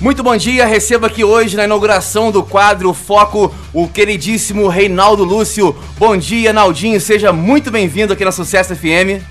Muito bom dia, receba aqui hoje na inauguração do quadro Foco o queridíssimo Reinaldo Lúcio. Bom dia, Naldinho, seja muito bem-vindo aqui na Sucesso FM.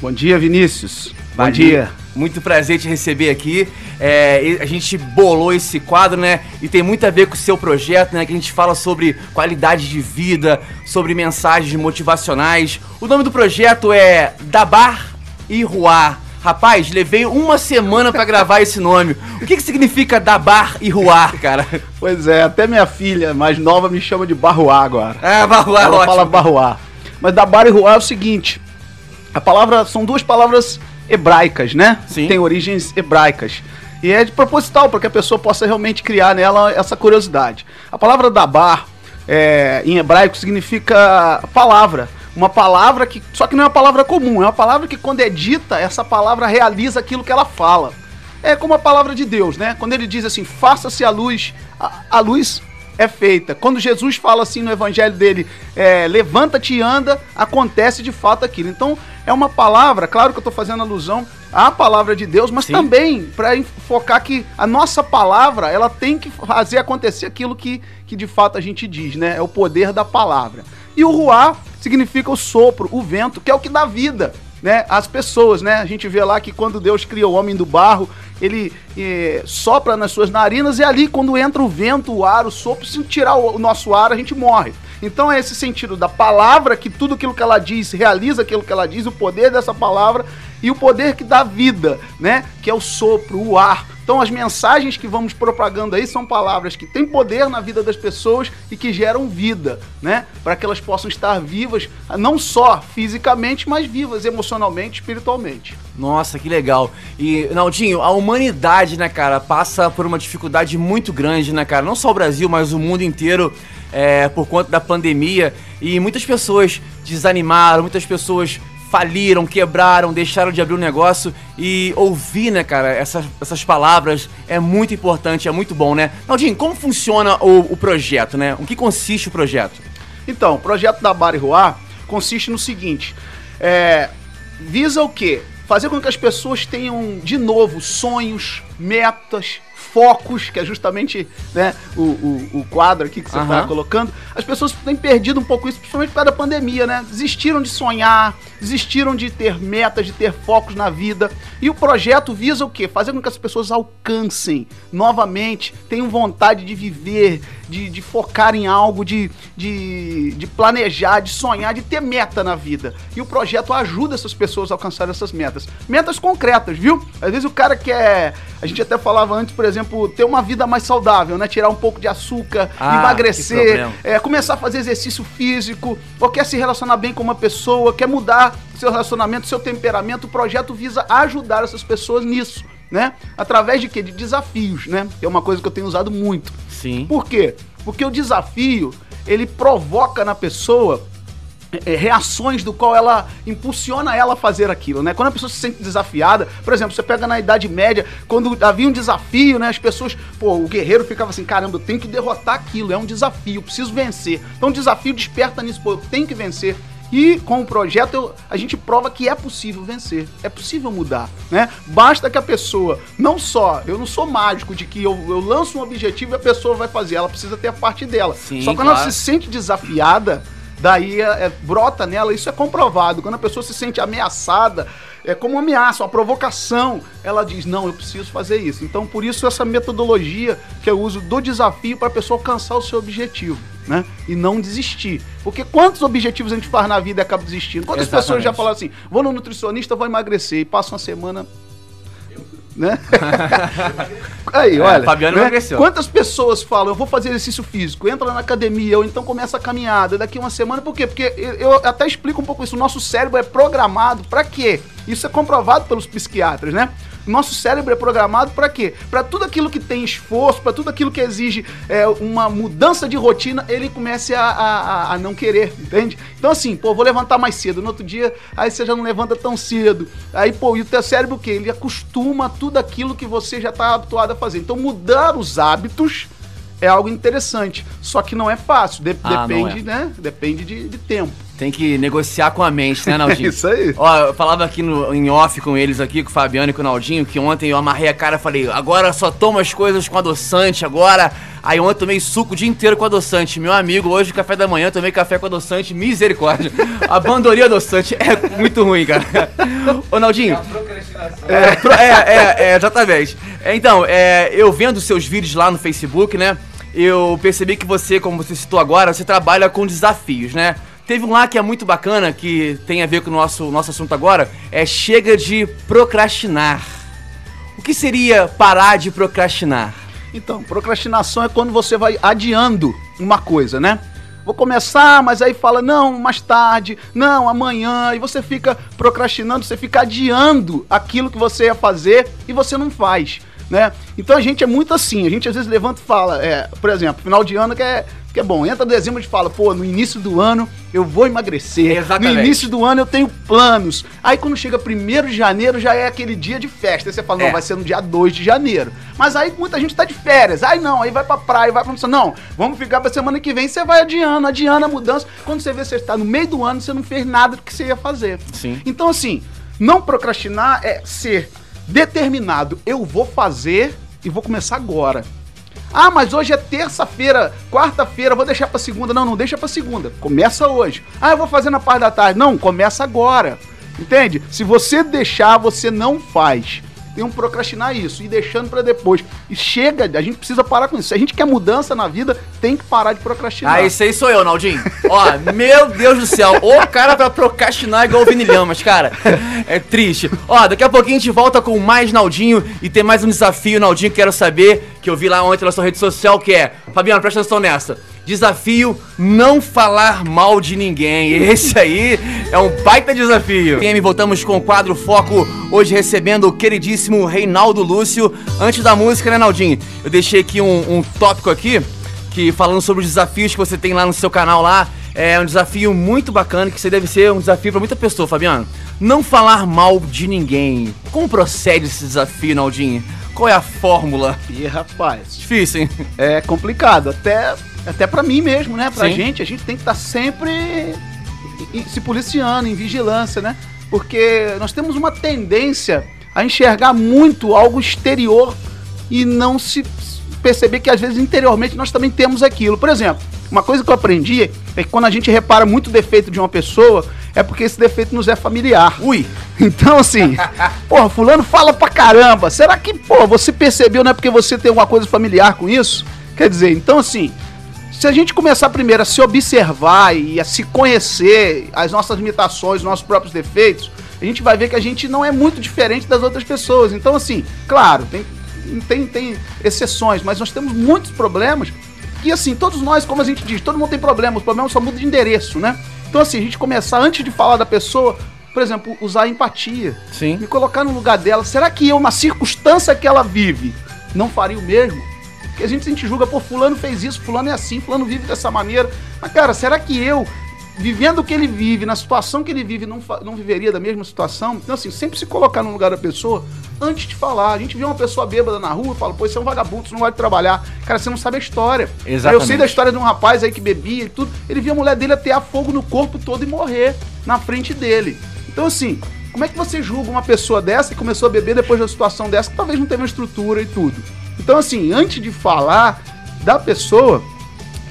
Bom dia, Vinícius. Bom, bom dia. dia. Muito prazer te receber aqui. É, a gente bolou esse quadro, né? E tem muito a ver com o seu projeto, né? Que a gente fala sobre qualidade de vida, sobre mensagens motivacionais. O nome do projeto é Dabar e Ruar Rapaz, levei uma semana para gravar esse nome. O que, que significa Dabar e Ruar, cara? Pois é, até minha filha mais nova me chama de Barruá agora. Ah, Barruá, Ela ótimo. fala Barruá. Mas Dabar e Ruar é o seguinte: a palavra são duas palavras hebraicas, né? Sim. Tem origens hebraicas. E é de proposital, para que a pessoa possa realmente criar nela essa curiosidade. A palavra Dabar, é, em hebraico, significa palavra uma palavra que. Só que não é uma palavra comum, é uma palavra que, quando é dita, essa palavra realiza aquilo que ela fala. É como a palavra de Deus, né? Quando ele diz assim, faça-se a luz, a, a, luz é feita. Quando Jesus fala assim no evangelho dele, é, levanta-te e anda, acontece de fato aquilo. Então, é uma palavra, claro que eu estou fazendo alusão à palavra de Deus, mas Sim. também para focar que a nossa palavra, ela tem que fazer acontecer aquilo que, que de fato a gente diz, né? É o poder da palavra. E o ruá significa o sopro, o vento, que é o que dá vida. Né, as pessoas, né? A gente vê lá que quando Deus cria o homem do barro, ele eh, sopra nas suas narinas e ali, quando entra o vento, o ar, o sopro, se tirar o, o nosso ar, a gente morre. Então é esse sentido da palavra, que tudo aquilo que ela diz, realiza aquilo que ela diz, o poder dessa palavra e o poder que dá vida, né? Que é o sopro, o ar. Então as mensagens que vamos propagando aí são palavras que têm poder na vida das pessoas e que geram vida, né? Para que elas possam estar vivas, não só fisicamente, mas vivas emocionalmente, espiritualmente. Nossa, que legal. E, Naldinho, a humanidade, né, cara, passa por uma dificuldade muito grande, né, cara? Não só o Brasil, mas o mundo inteiro, é, por conta da pandemia. E muitas pessoas desanimaram, muitas pessoas faliram, quebraram, deixaram de abrir um negócio e ouvir, né, cara, essas, essas palavras é muito importante, é muito bom, né? Naldinho, como funciona o, o projeto, né? O que consiste o projeto? Então, o projeto da Bari Ruá consiste no seguinte: é, visa o quê? Fazer com que as pessoas tenham de novo sonhos, metas, focos, que é justamente né, o, o, o quadro aqui que você está uhum. colocando, as pessoas têm perdido um pouco isso, principalmente por causa da pandemia, né? Desistiram de sonhar, desistiram de ter metas, de ter focos na vida. E o projeto visa o quê? Fazer com que as pessoas alcancem novamente, tenham vontade de viver, de, de focar em algo, de, de, de planejar, de sonhar, de ter meta na vida. E o projeto ajuda essas pessoas a alcançar essas metas. Metas concretas, viu? Às vezes o cara quer. A gente até falava antes, por exemplo, exemplo, ter uma vida mais saudável, né? Tirar um pouco de açúcar, ah, emagrecer, é, começar a fazer exercício físico, ou quer se relacionar bem com uma pessoa, quer mudar seu relacionamento, seu temperamento, o projeto visa ajudar essas pessoas nisso, né? Através de quê? De desafios, né? Que é uma coisa que eu tenho usado muito. Sim. Por quê? Porque o desafio, ele provoca na pessoa é, reações do qual ela impulsiona ela a fazer aquilo, né? Quando a pessoa se sente desafiada, por exemplo, você pega na Idade Média, quando havia um desafio, né? As pessoas, pô, o guerreiro ficava assim, caramba, eu tenho que derrotar aquilo, é um desafio, preciso vencer. Então o desafio desperta nisso, pô, eu tenho que vencer. E com o projeto eu, a gente prova que é possível vencer, é possível mudar, né? Basta que a pessoa, não só, eu não sou mágico de que eu, eu lanço um objetivo e a pessoa vai fazer, ela precisa ter a parte dela. Sim, só que claro. quando ela se sente desafiada, daí é, é, brota nela, isso é comprovado. Quando a pessoa se sente ameaçada, é como uma ameaça, uma provocação, ela diz: Não, eu preciso fazer isso. Então, por isso, essa metodologia que eu uso do desafio para a pessoa alcançar o seu objetivo. Né? E não desistir. Porque quantos objetivos a gente faz na vida e acaba desistindo? Quantas Exatamente. pessoas já falam assim: vou no nutricionista, vou emagrecer, e passa uma semana né? Aí, é, olha. Fabiano né? emagreceu. Quantas pessoas falam, eu vou fazer exercício físico, entra na academia, ou então começa a caminhada daqui uma semana, por quê? Porque eu até explico um pouco isso. O nosso cérebro é programado para quê? Isso é comprovado pelos psiquiatras, né? Nosso cérebro é programado para quê? Para tudo aquilo que tem esforço, para tudo aquilo que exige é, uma mudança de rotina, ele comece a, a, a, não querer, entende? Então, assim, pô, vou levantar mais cedo. No outro dia, aí você já não levanta tão cedo. Aí, pô, e o teu cérebro o quê? Ele acostuma tudo aquilo que você já está habituado a fazer. Então, mudar os hábitos é algo interessante. Só que não é fácil. De ah, depende, é. né? Depende de, de tempo. Tem que negociar com a mente, né, Naldinho? Isso aí. Ó, eu falava aqui no, em off com eles aqui, com o Fabiano e com o Naldinho, que ontem eu amarrei a cara e falei, agora só tomo as coisas com adoçante, agora. Aí ontem eu tomei suco o dia inteiro com adoçante. Meu amigo, hoje, café da manhã, tomei café com adoçante, misericórdia. Abandonei adoçante, é muito ruim, cara. Ô, Naldinho. É, pro- é, é, é, exatamente. É, Então, é, eu vendo seus vídeos lá no Facebook, né? Eu percebi que você, como você citou agora, você trabalha com desafios, né? Teve um lá que é muito bacana, que tem a ver com o nosso, nosso assunto agora, é chega de procrastinar. O que seria parar de procrastinar? Então, procrastinação é quando você vai adiando uma coisa, né? Vou começar, mas aí fala, não, mais tarde, não, amanhã, e você fica procrastinando, você fica adiando aquilo que você ia fazer e você não faz, né? Então a gente é muito assim, a gente às vezes levanta e fala, é, por exemplo, final de ano que é, que é bom, entra dezembro e fala, pô, no início do ano eu vou emagrecer, Exatamente. no início do ano eu tenho planos, aí quando chega 1 de janeiro já é aquele dia de festa, aí você fala, não, É. vai ser no dia 2 de janeiro. Mas aí muita gente tá de férias. Aí não, aí vai pra praia, vai pra não, vamos ficar pra semana que vem, você vai adiando, adiando a mudança. Quando você vê você está no meio do ano, você não fez nada do que você ia fazer. Sim. Então assim, não procrastinar é ser determinado. Eu vou fazer e vou começar agora. Ah, mas hoje é terça-feira, quarta-feira, vou deixar pra segunda. Não, não deixa pra segunda. Começa hoje. Ah, eu vou fazer na parte da tarde. Não, começa agora. Entende? Se você deixar, você não faz. Um procrastinar isso e deixando pra depois. E chega, a gente precisa parar com isso. Se a gente quer mudança na vida, tem que parar de procrastinar. Ah, esse aí sou eu, Naldinho. Ó, meu Deus do céu. O cara pra procrastinar igual o Vini cara. É triste. Ó, daqui a pouquinho a gente volta com mais Naldinho e tem mais um desafio, Naldinho, que quero saber, que eu vi lá ontem na sua rede social, que é... Fabiano, presta atenção nessa. Desafio não falar mal de ninguém. Esse aí é um baita desafio. E voltamos com o quadro Foco, hoje recebendo o queridíssimo Reinaldo Lúcio. Antes da música, né, Naldinho? Eu deixei aqui um, um tópico aqui, que falando sobre os desafios que você tem lá no seu canal lá. É um desafio muito bacana, que você deve ser um desafio pra muita pessoa, Fabiano. Não falar mal de ninguém. Como procede esse desafio, Naldinho? Qual é a fórmula? E rapaz, Difícil, hein? é complicado. Até, até para mim mesmo, né? Pra Sim. gente, a gente tem que estar sempre em- se policiando, em vigilância, né? Porque nós temos uma tendência a enxergar muito algo exterior e não se perceber que às vezes interiormente nós também temos aquilo. Por exemplo, uma coisa que eu aprendi é que quando a gente repara muito defeito de uma pessoa, é porque esse defeito nos é familiar. Ui! Então, assim, porra, fulano fala pra caramba. Será que, pô, você percebeu, não é porque você tem alguma coisa familiar com isso? Quer dizer, então, assim, se a gente começar primeiro a se observar e a se conhecer as nossas limitações, os nossos próprios defeitos, a gente vai ver que a gente não é muito diferente das outras pessoas. Então, assim, claro, tem, tem, tem exceções, mas nós temos muitos problemas que, assim, todos nós, como a gente diz, todo mundo tem problema, os problemas só mudam de endereço, né? Então, assim, a gente começar, antes de falar da pessoa, por exemplo, usar a empatia. Sim. Me colocar no lugar dela. Será que eu, na circunstância que ela vive, não faria o mesmo? Porque a gente, a gente julga, pô, fulano fez isso, fulano é assim, fulano vive dessa maneira. Mas, cara, será que eu, vivendo o que ele vive, na situação que ele vive, não, não viveria da mesma situação? Então, assim, sempre se colocar no lugar da pessoa antes de falar. A gente vê uma pessoa bêbada na rua e fala, pô, você é um vagabundo, você não vai trabalhar. Cara, você não sabe a história. Exatamente. Eu sei da história de um rapaz aí que bebia e tudo. Ele via a mulher dele atear fogo no corpo todo e morrer na frente dele. Então, assim, como é que você julga uma pessoa dessa que começou a beber depois de uma situação dessa que talvez não teve uma estrutura e tudo? Então, assim, antes de falar da pessoa,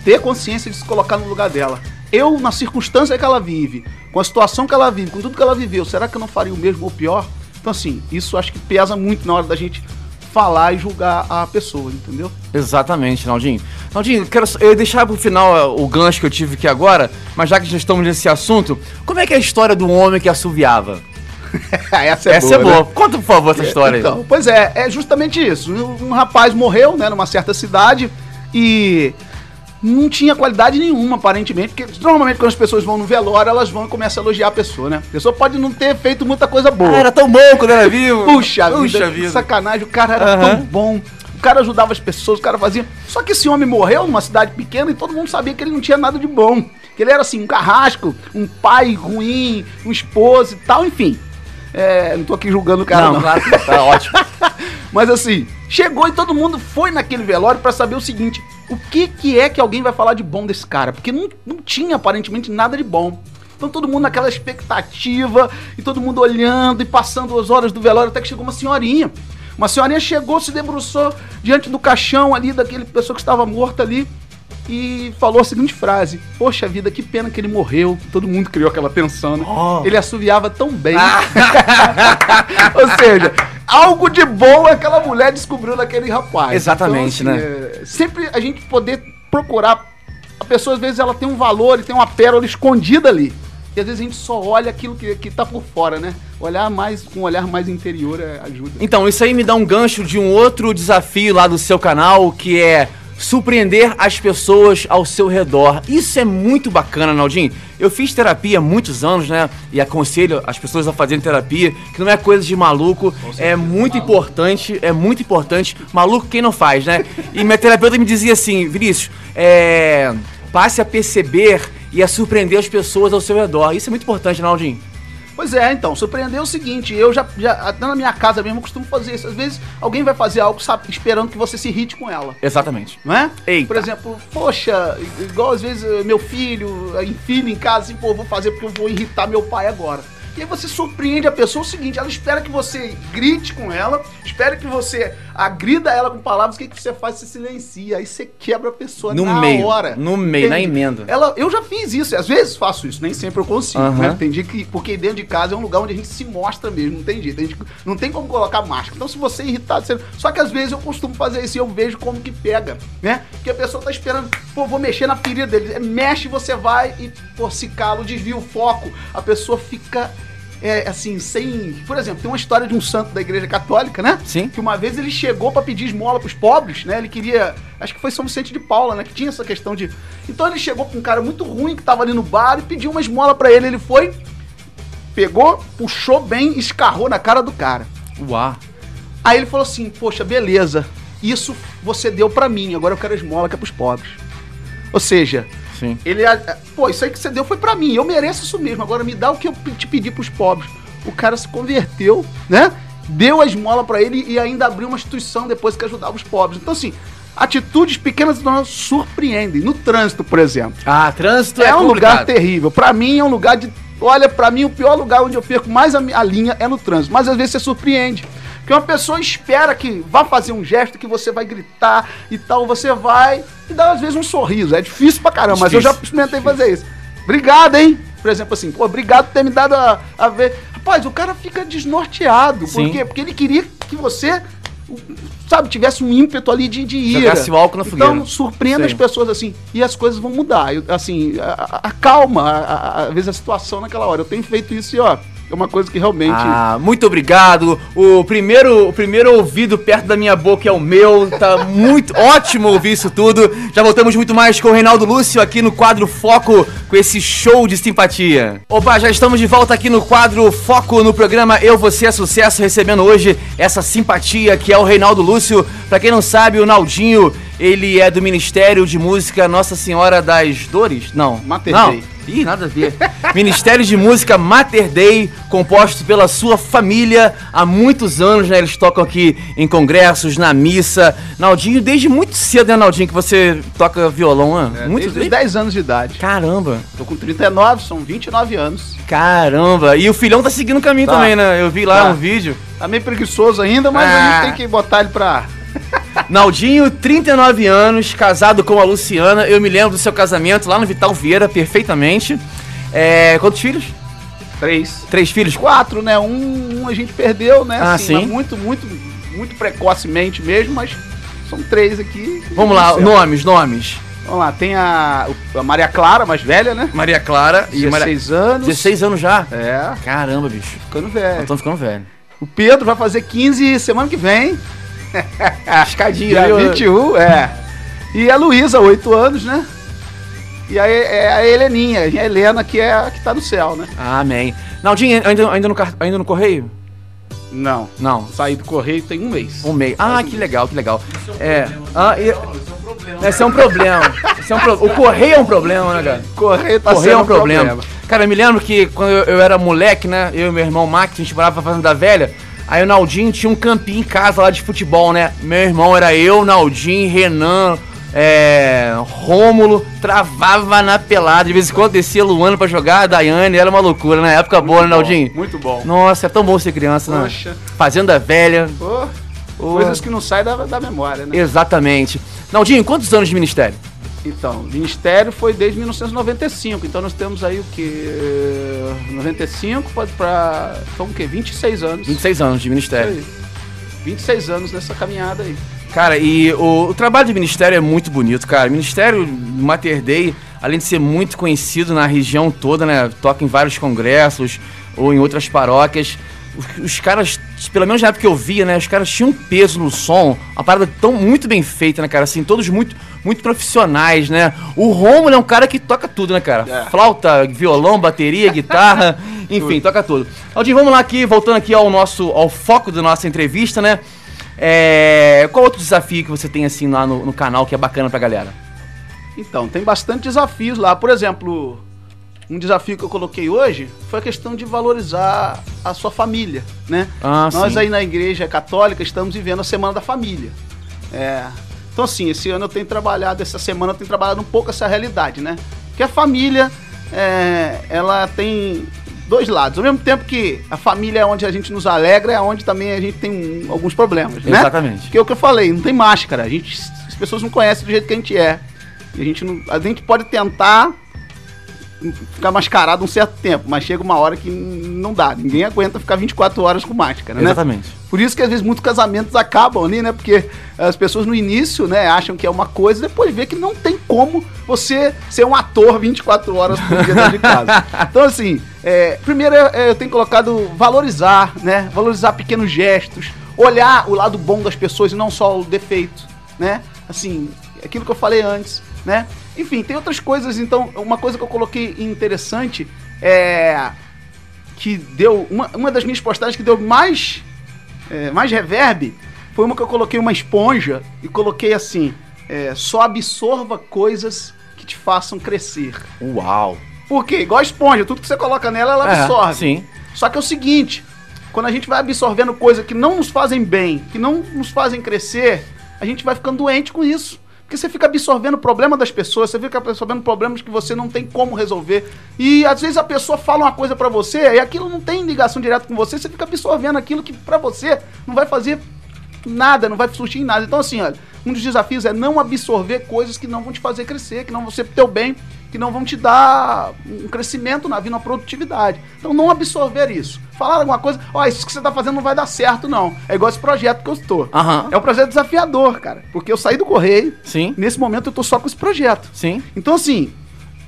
ter consciência de se colocar no lugar dela. Eu, na circunstância que ela vive, com a situação que ela vive, com tudo que ela viveu, será que eu não faria o mesmo ou pior? Então, assim, isso acho que pesa muito na hora da gente falar e julgar a pessoa, entendeu? Exatamente, Naldinho. Naldinho, quero, eu ia deixar pro final ó, o gancho que eu tive aqui agora, mas já que já estamos nesse assunto, como é que é a história do homem que assoviava? essa Essa é boa. né? Conta, por favor, essa história aí. Então, pois é, é justamente isso. Um, um rapaz morreu, né, numa certa cidade e não tinha qualidade nenhuma, aparentemente, porque normalmente quando as pessoas vão no velório, elas vão e começam a elogiar a pessoa, né? A pessoa pode não ter feito muita coisa boa. Ah, era tão bom quando era vivo. Puxa, Puxa vida, vida. que sacanagem, o cara era Aham. tão bom. O cara ajudava as pessoas, o cara fazia. Só que esse homem morreu numa cidade pequena e todo mundo sabia que ele não tinha nada de bom. Que ele era assim, um carrasco, um pai ruim, um esposo e tal, enfim. É, não tô aqui julgando o cara, não, não. claro tá ótimo. Mas assim, chegou e todo mundo foi naquele velório pra saber o seguinte: o que, que é que alguém vai falar de bom desse cara? Porque não, não tinha aparentemente nada de bom. Então todo mundo naquela expectativa, e todo mundo olhando e passando as horas do velório, até que chegou uma senhorinha. Uma senhorinha chegou, se debruçou diante do caixão ali, daquele pessoa que estava morta ali, e falou a seguinte frase: Poxa vida, que pena que ele morreu. Todo mundo criou aquela tensão, né? Oh. Ele assoviava tão bem. Ou seja, algo de bom aquela mulher descobriu naquele rapaz. Exatamente, Então, né? é, sempre a gente poder procurar. A pessoa, às vezes, ela tem um valor e tem uma pérola escondida ali. E às vezes a gente só olha aquilo que, que tá por fora, né? Olhar mais, com um olhar mais interior é, ajuda. Então, isso aí me dá um gancho de um outro desafio lá do seu canal, que é surpreender as pessoas ao seu redor. Isso é muito bacana, Naldinho. Eu fiz terapia há muitos anos, né? E aconselho as pessoas a fazerem terapia, que não é coisa de maluco, é muito importante, é muito importante. Maluco quem não faz, né? E minha terapeuta me dizia assim, Vinícius, é, passe a perceber e a surpreender as pessoas ao seu redor. Isso é muito importante, Naldinho. Pois é, então, surpreendeu o seguinte, eu já, já até na minha casa mesmo eu costumo fazer isso. Às vezes alguém vai fazer algo sabe, esperando que você se irrite com ela. Exatamente. Não é? Eita. Por exemplo, poxa, igual às vezes eh, meu filho, eh, filho em casa, assim, pô, vou fazer porque eu vou irritar meu pai agora. E aí você surpreende a pessoa o seguinte, ela espera que você grite com ela, espera que você agrida ela com palavras, o que, que você faz? Você silencia, aí você quebra a pessoa No na meio, hora. no meio, na emenda. Ela, eu já fiz isso, às vezes faço isso, nem sempre eu consigo, né? Tem dia que, porque dentro de casa é um lugar onde a gente se mostra mesmo, não tem jeito, a gente não tem como colocar máscara. Então se você é irritado, você... só que às vezes eu costumo fazer isso e eu vejo como que pega, né? Porque a pessoa tá esperando, pô, vou mexer na ferida dele, mexe, você vai e, pô, se cala, desvia o foco, a pessoa fica... É, assim, sem. Por exemplo, tem uma história de um santo da igreja católica, né? Sim. Que uma vez ele chegou pra pedir esmola pros pobres, né? Ele queria. Acho que foi São Vicente de Paula, né? Que tinha essa questão de. Então ele chegou pra um cara muito ruim que tava ali no bar e pediu uma esmola pra ele. Ele foi, pegou, puxou bem, escarrou na cara do cara. Uau. Aí ele falou assim: Poxa, beleza, isso você deu pra mim, agora eu quero esmola que é pros pobres. Ou seja, Sim. ele, pô, isso aí que você deu foi pra mim, eu mereço isso mesmo, agora me dá o que eu te pedi pros pobres. O cara se converteu, né? Deu a esmola pra ele e ainda abriu uma instituição depois que ajudava os pobres. Então, assim, atitudes pequenas não surpreendem. No trânsito, por exemplo. Ah, trânsito É, é, um lugar complicado. terrível. Pra mim é um lugar de. Olha, pra mim o pior lugar onde eu perco mais a, a linha é no trânsito. Mas às vezes você surpreende. Porque uma pessoa espera que vá fazer um gesto, que você vai gritar e tal, você vai e dá às vezes um sorriso. É difícil pra caramba, mas eu já Difícil, experimentei fazer isso. Obrigado, hein? Por exemplo, assim, pô, obrigado por ter me dado a, a ver. Rapaz, o cara fica desnorteado. Por Sim. quê? Porque ele queria que você, sabe, tivesse um ímpeto ali de, de ira. Jogasse o álcool na fogueira. Então, surpreenda Sim. as pessoas assim e as coisas vão mudar. Eu, assim, acalma, às vezes, a situação naquela hora. Eu tenho feito isso e, ó, é uma coisa que realmente. Ah, muito obrigado. O primeiro, o primeiro ouvido perto da minha boca é o meu. Tá muito ótimo ouvir isso tudo. Já voltamos muito mais com o Reinaldo Lúcio aqui no quadro Foco com esse show de simpatia. Opa, já estamos de volta aqui no quadro Foco no programa Eu Você é Sucesso, recebendo hoje essa simpatia que é o Reinaldo Lúcio. Pra quem não sabe, o Naldinho, ele é do Ministério de Música Nossa Senhora das Dores? Não. Mater não. Dei. Ih, nada a ver. Ministério de Música Mater Dei, composto pela sua família há muitos anos, né? Eles tocam aqui em congressos, na missa. Naldinho, desde muito cedo, né, Naldinho, que você toca violão, né? É, muito desde os 10 anos de idade. Caramba, Tô com 39, são 29 anos. caramba. E o filhão tá seguindo o caminho Tá. também, né? Eu vi lá Tá. um vídeo. Tá meio preguiçoso ainda, mas a Ah. gente tem que botar ele pra. Naldinho, 39 anos, casado com a Luciana. Eu me lembro do seu casamento lá no Vital Vieira, perfeitamente. É, quantos filhos? Três. Três filhos? Quatro, né? Um, um a gente perdeu, né? Ah, mas sim? muito, muito, muito precocemente mesmo, mas são três aqui. Vamos lá, Certo. nomes, nomes. Vamos lá, tem a, a Maria Clara, mais velha, né? Maria Clara e Maria... 16 anos. 16 anos já? É, Caramba, bicho. ficando velho. Estão ficando velho. O Pedro vai fazer 15 semana que vem. Escadinha, Dia viu? 21, é. E a Luísa, 8 anos, né? E aí é a Heleninha, a Helena, que é a que tá no céu, né? Amém. Naldinho, ainda, ainda, no, ainda no correio? Não. Não. Saí do correio tem um mês. Um meio. Ah, que legal, que legal. É. Ah, e... Esse é um problema. Esse é um pro... O correio é um problema, né, cara? Correio tá correio é um problema. Cara, eu me lembro que quando eu, eu era moleque, né? Eu e meu irmão Max, a gente morava na Fazenda da Velha. Aí o Naldinho tinha um campinho em casa lá de futebol, né? Meu irmão era eu, Naldinho, Renan, é, Rômulo, travava na pelada. De vez em quando descia Luano pra jogar, a Daiane, era uma loucura, na época boa, né, Naldinho? Muito bom. Nossa, é tão bom ser criança, né? Poxa. Fazenda velha. Pô, Ô. Coisas que não saem da, da memória, né? Exatamente. Naldinho, quantos anos de ministério? Então, o Ministério foi desde 1995, então nós temos aí o que? 95 pode pra. São o quê? 26 anos. 26 anos de ministério. aí. 26 anos nessa caminhada aí. Cara, e o, o trabalho de ministério é muito bonito, cara. O Ministério Mater Dei, além de ser muito conhecido na região toda, né? Toca em vários congressos ou em outras paróquias. Os, os caras, pelo menos na época que eu via, né? Os caras tinham um peso no som, uma parada tão muito bem feita, né, cara? Assim, todos muito, muito profissionais, né? O Romulo é um cara que toca tudo, né, cara? É. Flauta, violão, bateria, guitarra, enfim, toca tudo. Aldinho, vamos lá aqui, voltando aqui ao nosso, ao foco da nossa entrevista, né? É, qual outro desafio que você tem assim lá no, no canal que é bacana pra galera? Então, tem bastante desafios lá. Por exemplo, um desafio que eu coloquei hoje foi a questão de valorizar a sua família, né? Ah, Nós sim. aí na igreja católica estamos vivendo a Semana da Família. É. Então, assim, esse ano eu tenho trabalhado, essa semana eu tenho trabalhado um pouco essa realidade, né? Porque a família, é, ela tem dois lados. Ao mesmo tempo que a família é onde a gente nos alegra, é onde também a gente tem um- alguns problemas, né? Exatamente. Que é o que eu falei, não tem máscara. A gente, as pessoas não conhecem do jeito que a gente é. E a gente, não, a gente pode tentar ficar mascarado um certo tempo, mas chega uma hora que não dá. Ninguém aguenta ficar 24 horas com máscara, né? Exatamente. Por isso que às vezes muitos casamentos acabam ali, né? Porque as pessoas no início, né, acham que é uma coisa, depois vê que não tem como você ser um ator 24 horas por dia dentro de casa. Então, assim, é, primeiro é, eu tenho colocado valorizar, né? Valorizar pequenos gestos, olhar o lado bom das pessoas e não só o defeito, né? Assim, aquilo que eu falei antes, né? Enfim, tem outras coisas, então, uma coisa que eu coloquei interessante é que deu uma, uma das minhas postagens que deu mais é, mais reverb foi uma que eu coloquei uma esponja e coloquei assim: é, só absorva coisas que te façam crescer. Uau. Por quê? Igual a esponja, tudo que você coloca nela, ela É, absorve. sim. Só que é o seguinte: quando a gente vai absorvendo coisas que não nos fazem bem, que não nos fazem crescer, a gente vai ficando doente com isso. Porque você fica absorvendo o problema das pessoas, você fica absorvendo problemas que você não tem como resolver. E às vezes a pessoa fala uma coisa pra você e aquilo não tem ligação direta com você, você fica absorvendo aquilo que pra você não vai fazer nada, não vai surtir em nada. Então, assim, olha, um dos desafios é não absorver coisas que não vão te fazer crescer, que não vão ser pro teu bem, que não vão te dar um crescimento na vida, uma produtividade. Então, não absorver isso. Falar alguma coisa, ó, isso que você tá fazendo não vai dar certo, não. É igual esse projeto que eu estou. Aham. É um projeto desafiador, cara. Porque eu saí do correio, Sim. nesse momento eu tô só com esse projeto. Sim. Então, assim,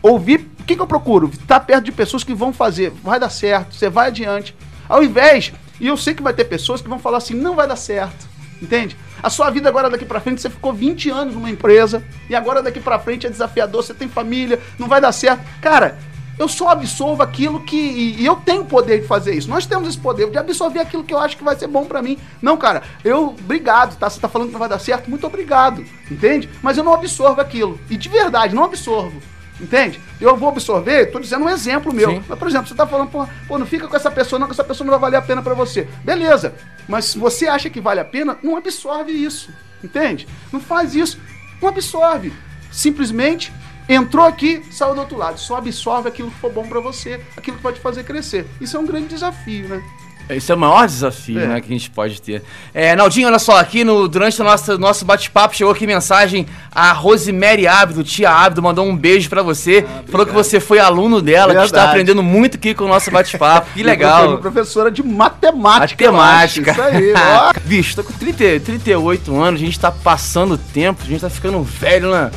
ouvir. O que, que eu procuro? Estar perto de pessoas que vão fazer, vai dar certo, você vai adiante. Ao invés, e eu sei que vai ter pessoas que vão falar assim, não vai dar certo. Entende? A sua vida agora daqui pra frente, você ficou 20 anos numa empresa, e agora daqui pra frente é desafiador, você tem família, não vai dar certo. Cara, eu só absorvo aquilo que. E, eu tenho o poder de fazer isso. Nós temos esse poder de absorver aquilo que eu acho que vai ser bom pra mim. Não, cara, eu. Obrigado, tá? Você tá falando que não vai dar certo? Muito obrigado. Entende? Mas eu não absorvo aquilo. E de verdade, não absorvo. Entende? Eu vou absorver, tô dizendo um exemplo meu. Sim. Mas, por exemplo, você tá falando, pô, pô, não fica com essa pessoa, não, que essa pessoa não vai valer a pena pra você. Beleza. Mas se você acha que vale a pena, não absorve isso. Entende? Não faz isso. Não absorve. Simplesmente entrou aqui, saiu do outro lado. Só absorve aquilo que for bom pra você, aquilo que te fazer crescer. Isso é um grande desafio, né? Esse é o maior desafio É. né, que a gente pode ter. É, Naldinho, olha só, aqui no, durante o nosso, nosso bate-papo chegou aqui mensagem. A Rosemary Ábido, tia Ábido, mandou um beijo pra você. falou que você foi aluno dela, que está Verdade. aprendendo muito aqui com o nosso bate-papo. Que legal. minha professora de matemática. Matemática. Isso aí, ó. Bicho, tô com 30, 38 anos, a gente tá passando tempo, a gente tá ficando velho, né?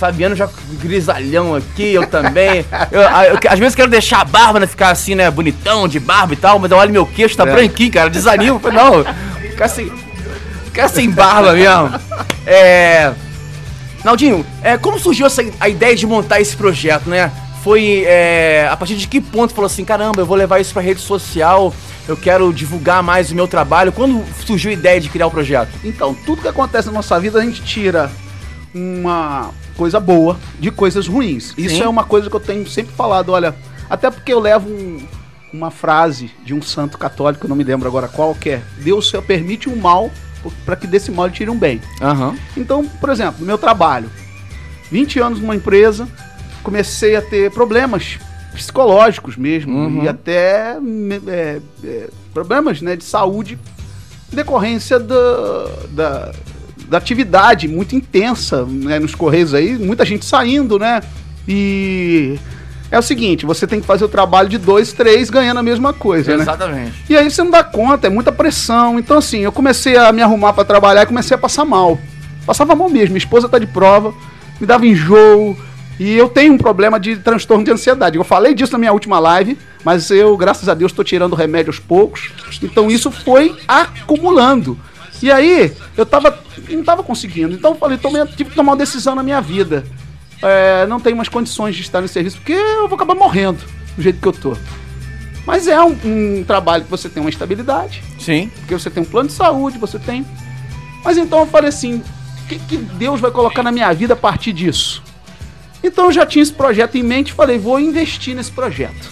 Fabiano já grisalhão aqui, eu também. Eu, eu- às vezes quero deixar a barba, né? Ficar assim, né? Bonitão, de barba e tal, mas eu olho meu queixo, tá É. branquinho, cara. Desanimo. Não, ficar sem, ficar sem barba mesmo. É. Naldinho, é, como surgiu essa, a ideia de montar esse projeto, né? Foi é, a partir de que ponto falou assim, caramba, eu vou levar isso pra rede social, eu quero divulgar mais o meu trabalho. Quando surgiu a ideia de criar o projeto? Então, tudo que acontece na nossa vida, a gente tira uma coisa boa de coisas ruins. Isso Sim. é uma coisa que eu tenho sempre falado, olha, até porque eu levo um- uma frase de um santo católico, não me lembro agora qual que é. Deus só permite o mal para que desse mal ele tire um bem. Aham. Então, por exemplo, no meu trabalho, 20 anos numa empresa, comecei a ter problemas psicológicos mesmo Uhum. e até é, é, problemas né, de saúde decorrência da, da, da atividade muito intensa né, nos Correios aí, muita gente saindo, né? E é o seguinte, você tem que fazer o trabalho de dois, três, ganhando a mesma coisa, né? Exatamente. E aí você não dá conta, é muita pressão. Então, assim, eu comecei a me arrumar pra trabalhar e comecei a passar mal. Passava mal mesmo. Minha esposa tá de prova, me dava enjoo. E eu tenho um problema de transtorno de ansiedade. Eu falei disso na minha última live, mas eu, graças a Deus, tô tirando remédio aos poucos. Então isso foi acumulando. E aí, eu tava. não tava conseguindo. Então eu falei, tomei, tive que tomar uma decisão na minha vida. É, não tenho mais condições de estar no serviço, porque eu vou acabar morrendo do jeito que eu tô. Mas é um, um trabalho que você tem uma estabilidade, Sim. porque você tem um plano de saúde, você tem. Mas então eu falei assim: o que, que Deus vai colocar na minha vida a partir disso? Então eu já tinha esse projeto em mente e falei: vou investir nesse projeto.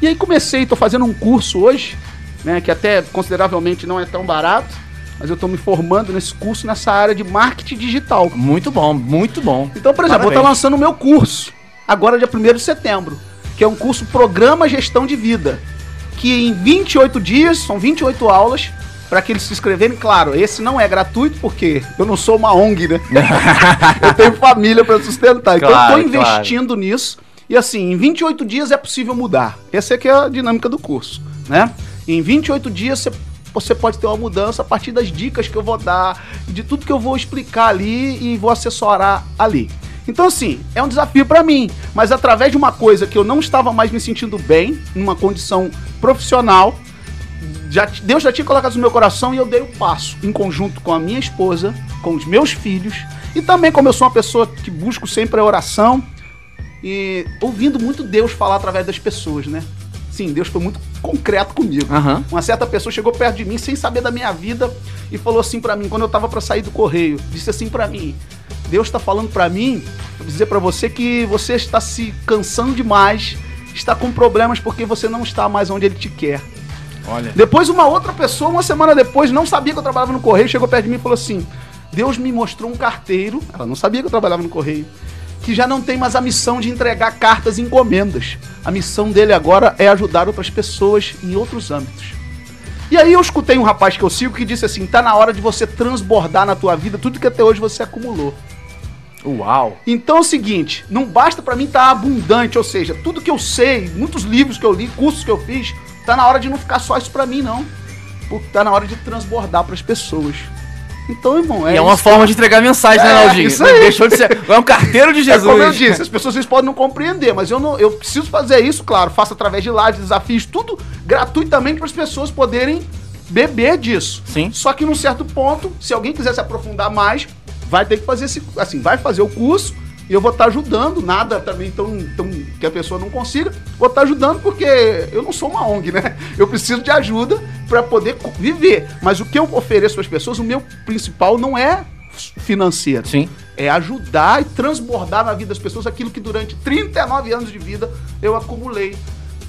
E aí comecei, estou fazendo um curso hoje, né, que até consideravelmente não é tão barato, mas eu estou me formando nesse curso nessa área de marketing digital. Muito bom, muito bom. Então, por exemplo, eu Parabéns. lançando o meu curso, agora dia 1 de setembro, que é um curso Programa Gestão de Vida, que em 28 dias, são 28 aulas, para que eles se inscreverem. Claro, esse não é gratuito, porque eu não sou uma ONG, né? eu tenho família para sustentar. então Claro, eu estou investindo nisso. E assim, em 28 dias é possível mudar. Essa é que é a dinâmica do curso, né? Em 28 dias você você pode ter uma mudança a partir das dicas que eu vou dar, de tudo que eu vou explicar ali e vou assessorar ali. Então, assim, é um desafio para mim, mas através de uma coisa que eu não estava mais me sentindo bem, numa condição profissional, já, Deus já tinha colocado no meu coração e eu dei o passo, em conjunto com a minha esposa, com os meus filhos, e também como eu sou uma pessoa que busco sempre a oração, e ouvindo muito Deus falar através das pessoas, né? Sim, Deus foi muito concreto comigo. Aham. Uma certa pessoa chegou perto de mim sem saber da minha vida e falou assim pra mim, quando eu tava pra sair do correio, disse assim pra mim: Deus tá falando pra mim, pra dizer pra você que você está se cansando demais, está com problemas porque você não está mais onde ele te quer. Olha. Depois uma outra pessoa, uma semana depois, não sabia que eu trabalhava no correio, chegou perto de mim e falou assim: Deus me mostrou um carteiro, ela não sabia que eu trabalhava no correio, que já não tem mais a missão de entregar cartas e encomendas. A missão dele agora é ajudar outras pessoas em outros âmbitos. E aí eu escutei um rapaz que eu sigo que disse assim: tá na hora de você transbordar na tua vida tudo que até hoje você acumulou. Uau. Então é o seguinte, não basta pra mim estar abundante, ou seja, tudo que eu sei, muitos livros que eu li, cursos que eu fiz, tá na hora de não ficar só isso pra mim não. Porque tá na hora de transbordar pras pessoas. Então, irmão, é e é uma isso. forma de entregar mensagem, né, É, Naldinho? isso aí. Deixou de ser. É um carteiro de É Jesus. como eu disse, as pessoas vocês podem não compreender, mas eu não, eu preciso fazer isso, claro, faço através de lives, desafios, tudo gratuitamente para as pessoas poderem beber disso. Sim. Só que num certo ponto, se alguém quiser se aprofundar mais, vai ter que fazer esse, assim, vai fazer o curso e eu vou estar ajudando, nada também tão, tão que a pessoa não consiga, vou estar ajudando porque eu não sou uma ONG, né? Eu preciso de ajuda para poder viver. Mas o que eu ofereço para as pessoas, o meu principal não é financeiro Sim. é ajudar e transbordar na vida das pessoas aquilo que durante 39 anos de vida eu acumulei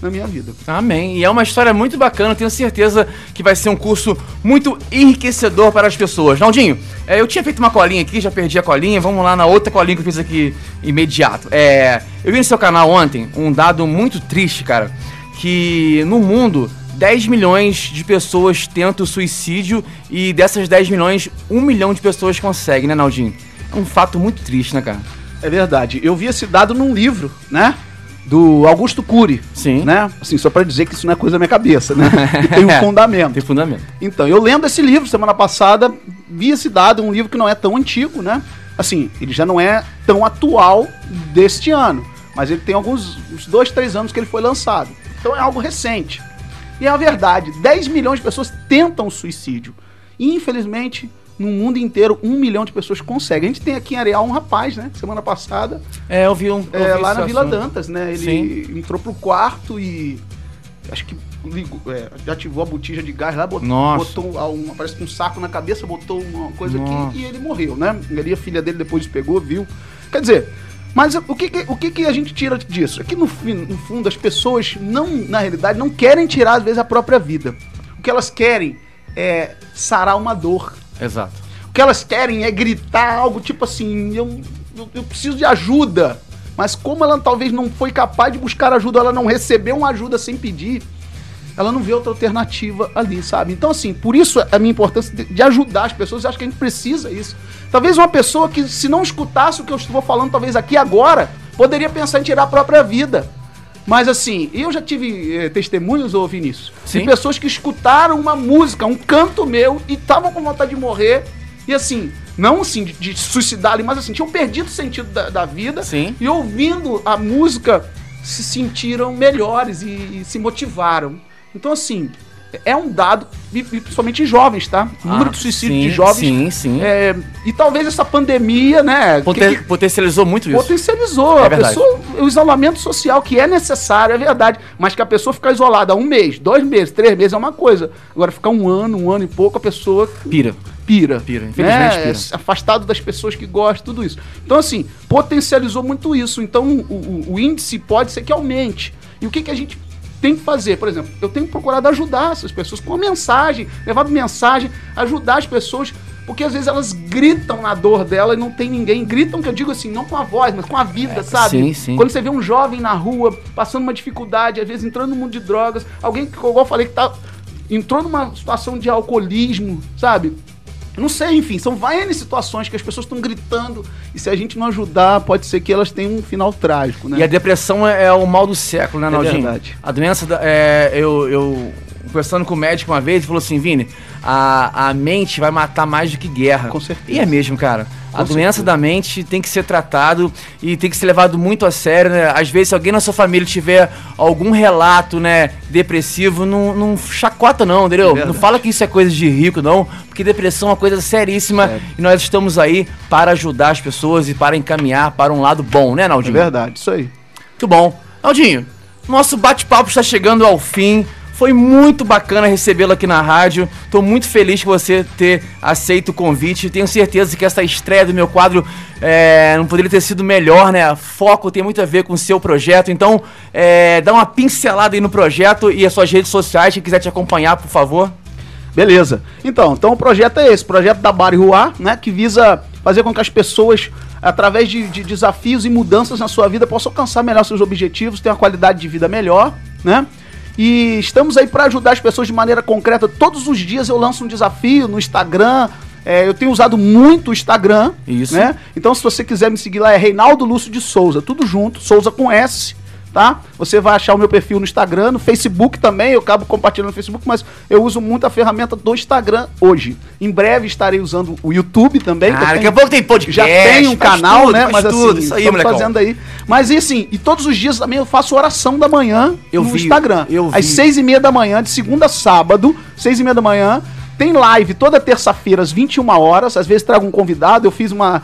na minha vida. Amém. E é uma história muito bacana, tenho certeza que vai ser um curso muito enriquecedor para as pessoas. Naldinho, é, eu tinha feito uma colinha aqui, já perdi a colinha, vamos lá na outra colinha que eu fiz aqui imediato. É, eu vi no seu canal ontem um dado muito triste, cara, que no mundo 10 milhões de pessoas tentam suicídio e dessas 10 milhões, 1 milhão de pessoas conseguem, né, Naldinho? É um fato muito triste, né, cara? É verdade. Eu vi esse dado num livro, né? Do Augusto Cury. Sim. Né? Assim, só pra dizer que isso não é coisa da minha cabeça, né? Tem um fundamento. Tem fundamento. Então, eu lendo esse livro semana passada, vi esse dado, um livro que não é tão antigo, né? Assim, ele já não é tão atual deste ano, mas ele tem alguns uns dois, três anos que ele foi lançado. Então é algo recente. E é a verdade, 10 milhões de pessoas tentam suicídio. E, infelizmente, no mundo inteiro, um milhão de pessoas conseguem. A gente tem aqui em Areal um rapaz, né? Semana passada, É, eu vi um. eu é, vi lá na Vila assunto. Dantas, né? Ele entrou pro quarto e acho que ligou, é, ativou a botija de gás lá, botou, Nossa. botou um, parece que um saco na cabeça, botou uma coisa Nossa. aqui e ele morreu, né? Ali a filha dele depois pegou, viu. Quer dizer, mas o que, que- o que, que a gente tira disso? É que no, no fundo as pessoas não, na realidade, não querem tirar às vezes a própria vida. O que elas querem é, sarar uma dor. Exato. O que elas querem é gritar algo tipo assim, eu, eu, eu preciso de ajuda. Mas como ela talvez não foi capaz de buscar ajuda, ela não recebeu uma ajuda sem pedir, ela não vê outra alternativa ali, sabe? Então, assim, por isso a minha importância de, de ajudar as pessoas, eu acho que a gente precisa isso. Talvez uma pessoa que, se não escutasse o que eu estou falando, talvez aqui agora, poderia pensar em tirar a própria vida. Mas assim, eu já tive eh, testemunhos, ô Vinícius, Sim. de pessoas que escutaram uma música, um canto meu, e estavam com vontade de morrer. E assim, não assim, de, de suicidar ali, mas assim, tinham perdido o sentido da, da vida. Sim. E ouvindo a música, se sentiram melhores e, e se motivaram. Então, assim, é um dado, principalmente em jovens, tá? O número Ah, de suicídio sim, de jovens. Sim, sim. é, e talvez essa pandemia, né? Poten- que- Potencializou muito isso. potencializou É a verdade. pessoa, o isolamento social que é necessário, é verdade, mas que a pessoa ficar isolada um mês, dois meses, três meses é uma coisa. Agora ficar um ano, um ano e pouco, a pessoa Pira. pira. Pira, infelizmente né? pira. É Afastado das pessoas que gostam, tudo isso. Então, assim, potencializou muito isso. Então, o, o- o índice pode ser que aumente. E o que, que a gente tem que fazer? Por exemplo, eu tenho procurado ajudar essas pessoas com mensagem, levado mensagem, ajudar as pessoas. Porque às vezes elas gritam na dor dela e não tem ninguém. Gritam, que eu digo assim, não com a voz, mas com a vida, sabe? É, sim, sim. Quando você vê um jovem na rua, passando uma dificuldade, às vezes entrando no mundo de drogas, alguém que, igual eu falei, que tá, entrou numa situação de alcoolismo, sabe? Não sei, enfim, são várias situações que as pessoas estão gritando e se a gente não ajudar, pode ser que elas tenham um final trágico, né? E a depressão é, é o mal do século, né, É Naldinho? verdade. A doença, da, é, eu, eu conversando com o médico uma vez, ele falou assim, Vini, a, a mente vai matar mais do que guerra. Com certeza. E é mesmo, cara. A Com doença certeza. da mente tem que ser tratado e tem que ser levado muito a sério, né? Às vezes, se alguém na sua família tiver algum relato, né, depressivo, não, não chacota não, entendeu? É não fala que isso é coisa de rico, não, porque depressão é uma coisa seríssima Sério. e nós estamos aí para ajudar as pessoas e para encaminhar para um lado bom, né, É Naldinho? verdade, isso aí. Muito bom. Aldinho, nosso bate-papo está chegando ao fim. Foi muito bacana recebê-lo aqui na rádio. Tô muito feliz por você ter aceito o convite. Tenho certeza que essa estreia do meu quadro é, não poderia ter sido melhor, né? Foco tem muito a ver com o seu projeto. Então, é, dá uma pincelada aí no projeto e as suas redes sociais. Quem quiser te acompanhar, por favor. Beleza. Então, então o projeto é esse, o projeto da Bari Rua, né, que visa fazer com que as pessoas, através de, de desafios e mudanças na sua vida, possam alcançar melhor seus objetivos, ter uma qualidade de vida melhor, né? E estamos aí para ajudar as pessoas de maneira concreta. Todos os dias eu lanço um desafio no Instagram. é, eu tenho usado muito o Instagram, Isso. né? Então, se você quiser me seguir lá, é Reinaldo Lúcio de Souza, tudo junto, Souza com S, tá? Você vai achar o meu perfil no Instagram, no Facebook também, eu acabo compartilhando no Facebook, mas eu uso muito a ferramenta do Instagram hoje. Em breve estarei usando o YouTube também. Ah, daqui a pouco tem podcast. já tem um canal, tudo, né? Mas tudo. assim, Isso aí, estamos molecão. fazendo aí. Mas e assim, e todos os dias também eu faço oração da manhã Eu no vi, Instagram. eu Às vi. seis e meia da manhã, de segunda a sábado, seis e meia da manhã. Tem live toda terça-feira, às 21 horas. Às vezes trago um convidado. Eu fiz uma.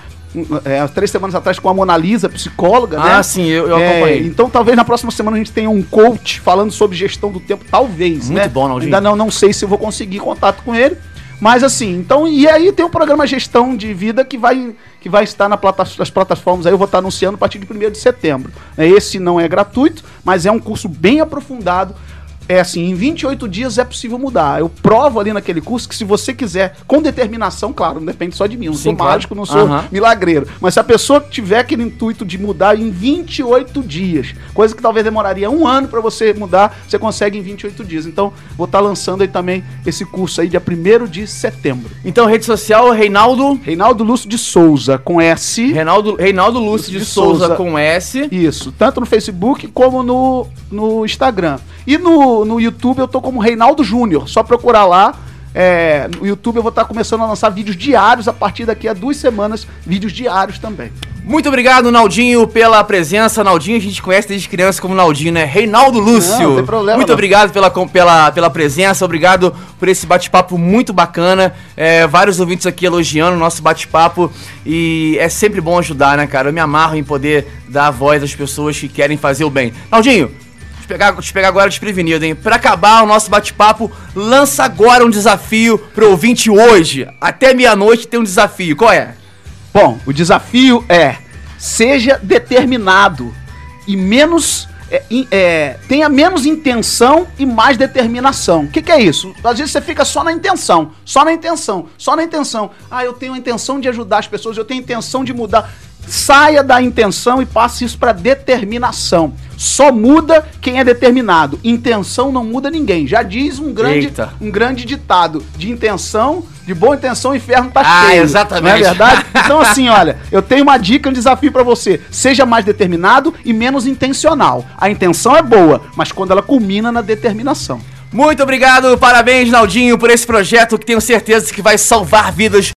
É, três semanas atrás com a Mona Lisa, psicóloga, né? Ah, sim, eu, eu É, acompanhei. então talvez na próxima semana a gente tenha um coach falando sobre gestão do tempo, talvez, Muito né? bom, Naldinho. Ainda não, não sei se eu vou conseguir contato com ele, mas assim, então, e aí tem o programa Gestão de Vida que vai, que vai estar na plata, nas plataformas aí, eu vou estar anunciando a partir de 1 de setembro. É, Esse não é gratuito, mas é um curso bem aprofundado. É assim, em 28 dias é possível mudar. Eu provo ali naquele curso que se você quiser, com determinação, claro, não depende só de mim, eu não Sim, sou claro. mágico, não sou Aham. milagreiro. Mas se a pessoa tiver aquele intuito de mudar em 28 dias, coisa que talvez demoraria um ano para você mudar, você consegue em 28 dias. Então, vou estar lançando aí também esse curso aí dia 1 de setembro. Então, rede social, Reinaldo. Reinaldo Lúcio de Souza, com S. Reinaldo, Reinaldo Lúcio de, de Souza, Souza. com S. Isso, tanto no Facebook como no, no Instagram. E no, no YouTube eu tô como Reinaldo Júnior, só procurar lá. É, no YouTube eu vou estar começando a lançar vídeos diários a partir daqui a duas semanas, vídeos diários também. Muito obrigado, Naldinho, pela presença. Naldinho a gente conhece desde criança como Naldinho, né? Reinaldo Lúcio. Não, não tem problema, Muito não. obrigado pela, pela, pela presença, obrigado por esse bate-papo muito bacana. É, vários ouvintes aqui elogiando o nosso bate-papo. E é sempre bom ajudar, né, cara? Eu me amarro em poder dar a voz às pessoas que querem fazer o bem. Naldinho, pegar, te pegar agora desprevenido, hein? Pra acabar o nosso bate-papo, lança agora um desafio pro ouvinte hoje. Até meia-noite tem um desafio. Qual é? Bom, o desafio é seja determinado e menos é, é, tenha menos intenção e mais determinação. O que, que, é isso? Às vezes você fica só na intenção, só na intenção, só na intenção. Ah, eu tenho a intenção de ajudar as pessoas, eu tenho a intenção de mudar. Saia da intenção e passe isso para determinação. Só muda quem é determinado. Intenção não muda ninguém. Já diz um grande, um grande ditado. De intenção, de boa intenção, o inferno tá ah, cheio. Exatamente. Não é verdade? Então, assim, olha, eu tenho uma dica, um desafio para você. Seja mais determinado e menos intencional. A intenção é boa, mas quando ela culmina na determinação. Muito obrigado, parabéns, Naldinho, por esse projeto que tenho certeza que vai salvar vidas